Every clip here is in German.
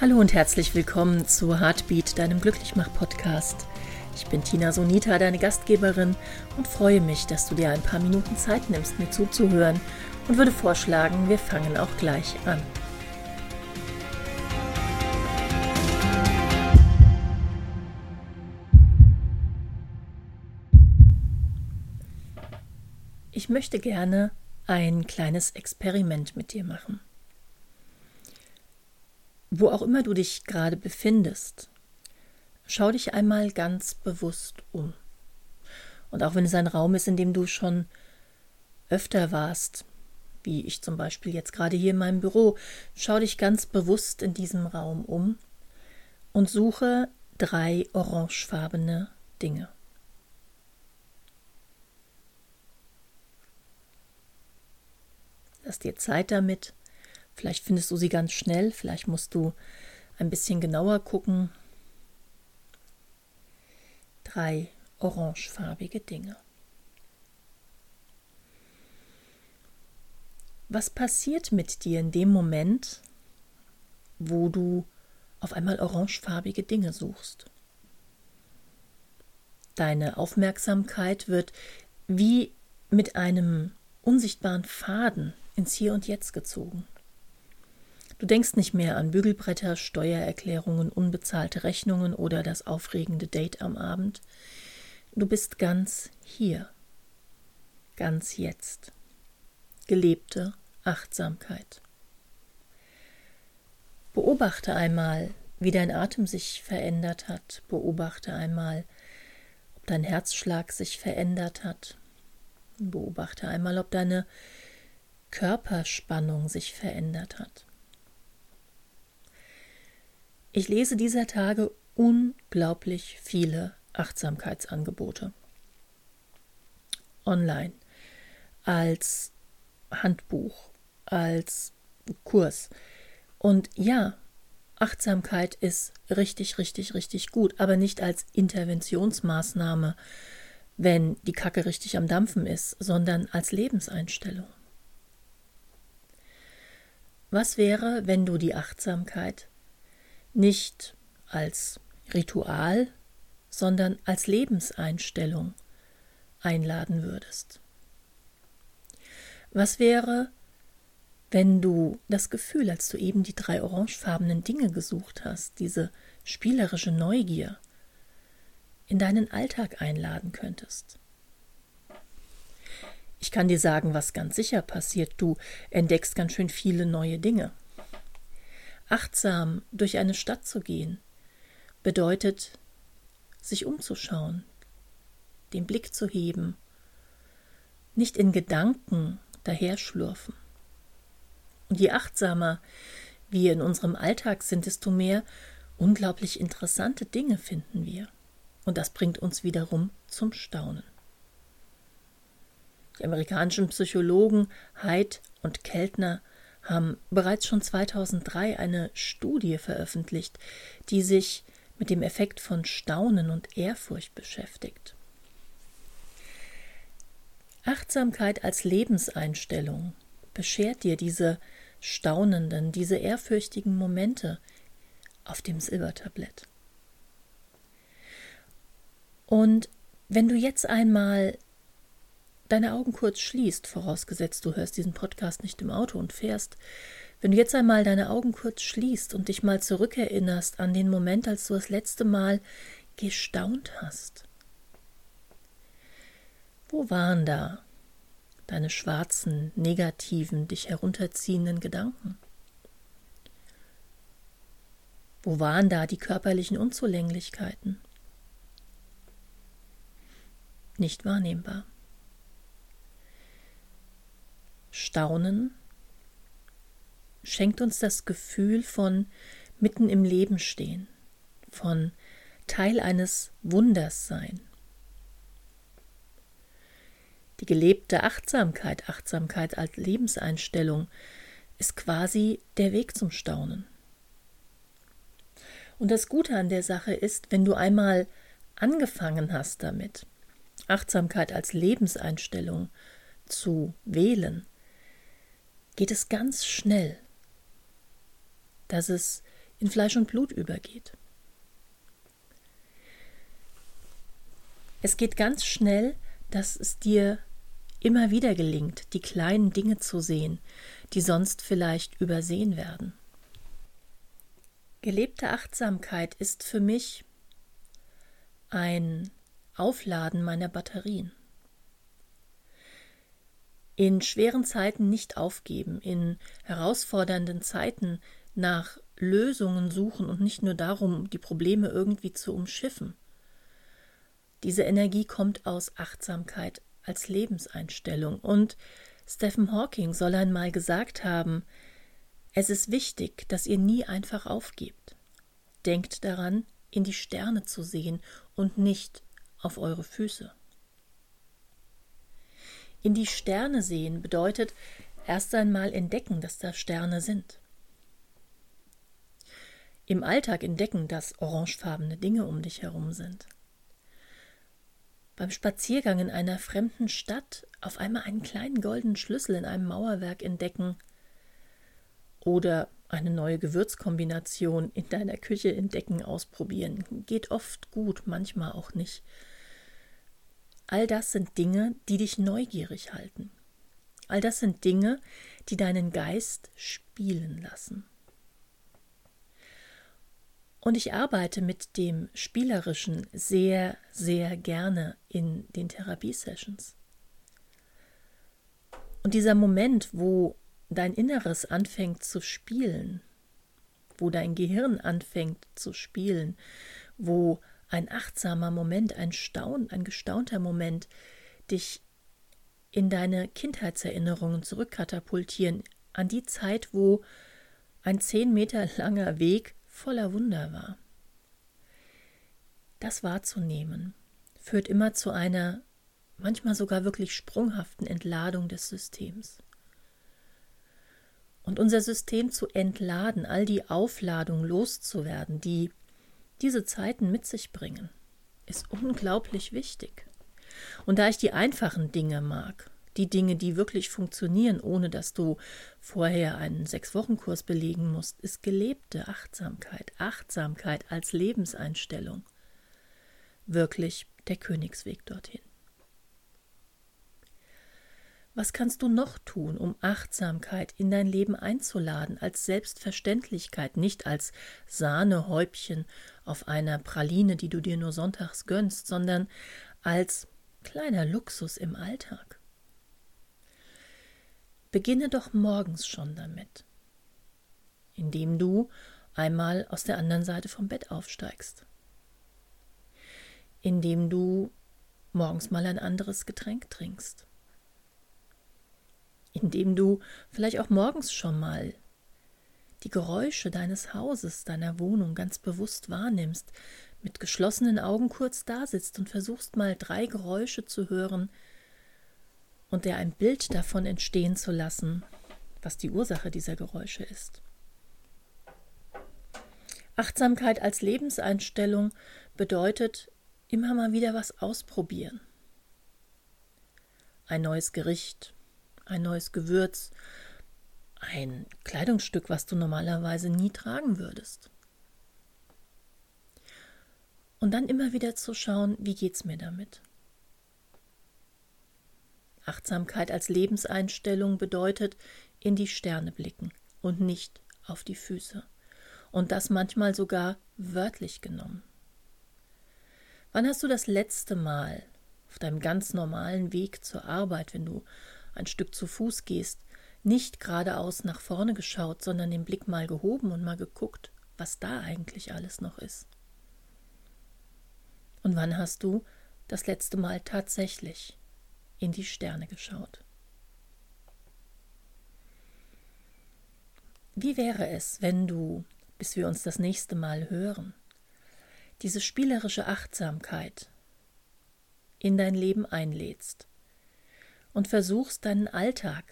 Hallo und herzlich willkommen zu Heartbeat, deinem Glücklichmach-Podcast. Ich bin Tina Sonita, deine Gastgeberin und freue mich, dass du dir ein paar Minuten Zeit nimmst, mir zuzuhören und würde vorschlagen, wir fangen auch gleich an. Ich möchte gerne ein kleines Experiment mit dir machen wo auch immer du dich gerade befindest, schau dich einmal ganz bewusst um. Und auch wenn es ein Raum ist, in dem du schon öfter warst, wie ich zum Beispiel jetzt gerade hier in meinem Büro, schau dich ganz bewusst in diesem Raum um und suche drei orangefarbene Dinge. Lass dir Zeit damit Vielleicht findest du sie ganz schnell, vielleicht musst du ein bisschen genauer gucken. Drei orangefarbige Dinge. Was passiert mit dir in dem Moment, wo du auf einmal orangefarbige Dinge suchst? Deine Aufmerksamkeit wird wie mit einem unsichtbaren Faden ins Hier und Jetzt gezogen. Du denkst nicht mehr an Bügelbretter, Steuererklärungen, unbezahlte Rechnungen oder das aufregende Date am Abend. Du bist ganz hier, ganz jetzt. Gelebte Achtsamkeit. Beobachte einmal, wie dein Atem sich verändert hat. Beobachte einmal, ob dein Herzschlag sich verändert hat. Beobachte einmal, ob deine Körperspannung sich verändert hat. Ich lese dieser Tage unglaublich viele Achtsamkeitsangebote. Online, als Handbuch, als Kurs. Und ja, Achtsamkeit ist richtig, richtig, richtig gut, aber nicht als Interventionsmaßnahme, wenn die Kacke richtig am Dampfen ist, sondern als Lebenseinstellung. Was wäre, wenn du die Achtsamkeit nicht als Ritual, sondern als Lebenseinstellung einladen würdest. Was wäre, wenn du das Gefühl, als du eben die drei orangefarbenen Dinge gesucht hast, diese spielerische Neugier, in deinen Alltag einladen könntest? Ich kann dir sagen, was ganz sicher passiert. Du entdeckst ganz schön viele neue Dinge. Achtsam durch eine Stadt zu gehen bedeutet, sich umzuschauen, den Blick zu heben, nicht in Gedanken daherschlurfen. Und je achtsamer wir in unserem Alltag sind, desto mehr unglaublich interessante Dinge finden wir. Und das bringt uns wiederum zum Staunen. Die amerikanischen Psychologen Haidt und Keltner haben bereits schon 2003 eine Studie veröffentlicht, die sich mit dem Effekt von Staunen und Ehrfurcht beschäftigt. Achtsamkeit als Lebenseinstellung beschert dir diese staunenden, diese ehrfürchtigen Momente auf dem Silbertablett. Und wenn du jetzt einmal deine Augen kurz schließt, vorausgesetzt du hörst diesen Podcast nicht im Auto und fährst, wenn du jetzt einmal deine Augen kurz schließt und dich mal zurückerinnerst an den Moment, als du das letzte Mal gestaunt hast. Wo waren da deine schwarzen, negativen, dich herunterziehenden Gedanken? Wo waren da die körperlichen Unzulänglichkeiten? Nicht wahrnehmbar. Staunen schenkt uns das Gefühl von mitten im Leben stehen, von Teil eines Wunders sein. Die gelebte Achtsamkeit, Achtsamkeit als Lebenseinstellung, ist quasi der Weg zum Staunen. Und das Gute an der Sache ist, wenn du einmal angefangen hast damit, Achtsamkeit als Lebenseinstellung zu wählen, geht es ganz schnell, dass es in Fleisch und Blut übergeht. Es geht ganz schnell, dass es dir immer wieder gelingt, die kleinen Dinge zu sehen, die sonst vielleicht übersehen werden. Gelebte Achtsamkeit ist für mich ein Aufladen meiner Batterien. In schweren Zeiten nicht aufgeben, in herausfordernden Zeiten nach Lösungen suchen und nicht nur darum, die Probleme irgendwie zu umschiffen. Diese Energie kommt aus Achtsamkeit als Lebenseinstellung. Und Stephen Hawking soll einmal gesagt haben, es ist wichtig, dass ihr nie einfach aufgebt. Denkt daran, in die Sterne zu sehen und nicht auf eure Füße. In die Sterne sehen bedeutet erst einmal entdecken, dass da Sterne sind. Im Alltag entdecken, dass orangefarbene Dinge um dich herum sind. Beim Spaziergang in einer fremden Stadt auf einmal einen kleinen goldenen Schlüssel in einem Mauerwerk entdecken oder eine neue Gewürzkombination in deiner Küche entdecken, ausprobieren. Geht oft gut, manchmal auch nicht. All das sind Dinge, die dich neugierig halten. All das sind Dinge, die deinen Geist spielen lassen. Und ich arbeite mit dem Spielerischen sehr, sehr gerne in den Therapiesessions. Und dieser Moment, wo dein Inneres anfängt zu spielen, wo dein Gehirn anfängt zu spielen, wo ein achtsamer Moment, ein Staun, ein gestaunter Moment dich in deine Kindheitserinnerungen zurückkatapultieren, an die Zeit, wo ein zehn Meter langer Weg voller Wunder war. Das wahrzunehmen führt immer zu einer manchmal sogar wirklich sprunghaften Entladung des Systems und unser System zu entladen, all die Aufladung loszuwerden, die diese Zeiten mit sich bringen, ist unglaublich wichtig. Und da ich die einfachen Dinge mag, die Dinge, die wirklich funktionieren, ohne dass du vorher einen Sechs-Wochen-Kurs belegen musst, ist gelebte Achtsamkeit, Achtsamkeit als Lebenseinstellung wirklich der Königsweg dorthin. Was kannst du noch tun, um Achtsamkeit in dein Leben einzuladen, als Selbstverständlichkeit, nicht als Sahnehäubchen auf einer Praline, die du dir nur sonntags gönnst, sondern als kleiner Luxus im Alltag? Beginne doch morgens schon damit, indem du einmal aus der anderen Seite vom Bett aufsteigst, indem du morgens mal ein anderes Getränk trinkst indem du vielleicht auch morgens schon mal die Geräusche deines Hauses, deiner Wohnung ganz bewusst wahrnimmst, mit geschlossenen Augen kurz dasitzt und versuchst mal drei Geräusche zu hören und dir ein Bild davon entstehen zu lassen, was die Ursache dieser Geräusche ist. Achtsamkeit als Lebenseinstellung bedeutet immer mal wieder was ausprobieren. Ein neues Gericht, ein neues Gewürz, ein Kleidungsstück, was du normalerweise nie tragen würdest. Und dann immer wieder zu schauen, wie geht's mir damit? Achtsamkeit als Lebenseinstellung bedeutet in die Sterne blicken und nicht auf die Füße. Und das manchmal sogar wörtlich genommen. Wann hast du das letzte Mal auf deinem ganz normalen Weg zur Arbeit, wenn du ein Stück zu Fuß gehst, nicht geradeaus nach vorne geschaut, sondern den Blick mal gehoben und mal geguckt, was da eigentlich alles noch ist. Und wann hast du das letzte Mal tatsächlich in die Sterne geschaut? Wie wäre es, wenn du, bis wir uns das nächste Mal hören, diese spielerische Achtsamkeit in dein Leben einlädst und versuchst deinen Alltag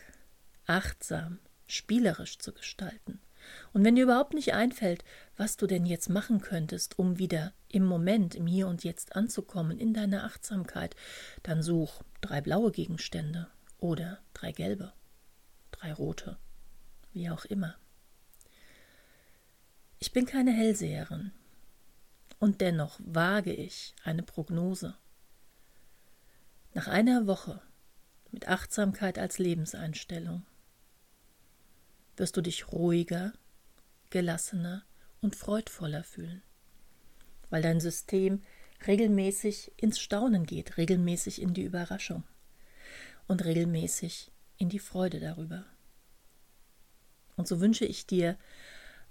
achtsam, spielerisch zu gestalten. Und wenn dir überhaupt nicht einfällt, was du denn jetzt machen könntest, um wieder im Moment, im Hier und Jetzt anzukommen, in deiner Achtsamkeit, dann such drei blaue Gegenstände oder drei gelbe, drei rote, wie auch immer. Ich bin keine Hellseherin. Und dennoch wage ich eine Prognose. Nach einer Woche mit Achtsamkeit als Lebenseinstellung wirst du dich ruhiger, gelassener und freudvoller fühlen, weil dein System regelmäßig ins Staunen geht, regelmäßig in die Überraschung und regelmäßig in die Freude darüber. Und so wünsche ich dir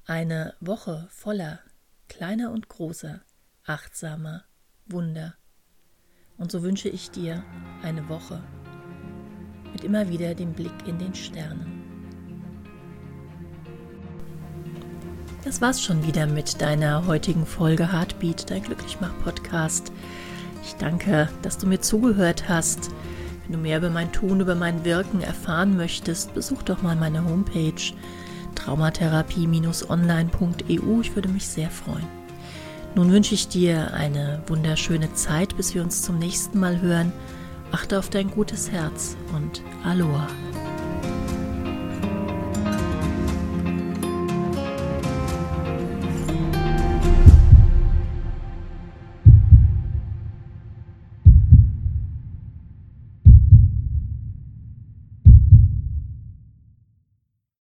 eine Woche voller kleiner und großer, achtsamer Wunder. Und so wünsche ich dir eine Woche mit immer wieder dem Blick in den Sternen. Das war's schon wieder mit deiner heutigen Folge Heartbeat, dein Glücklichmach-Podcast. Ich danke, dass du mir zugehört hast. Wenn du mehr über mein Tun, über mein Wirken erfahren möchtest, besuch doch mal meine Homepage traumatherapie-online.eu. Ich würde mich sehr freuen. Nun wünsche ich dir eine wunderschöne Zeit, bis wir uns zum nächsten Mal hören. Achte auf dein gutes Herz und Aloha.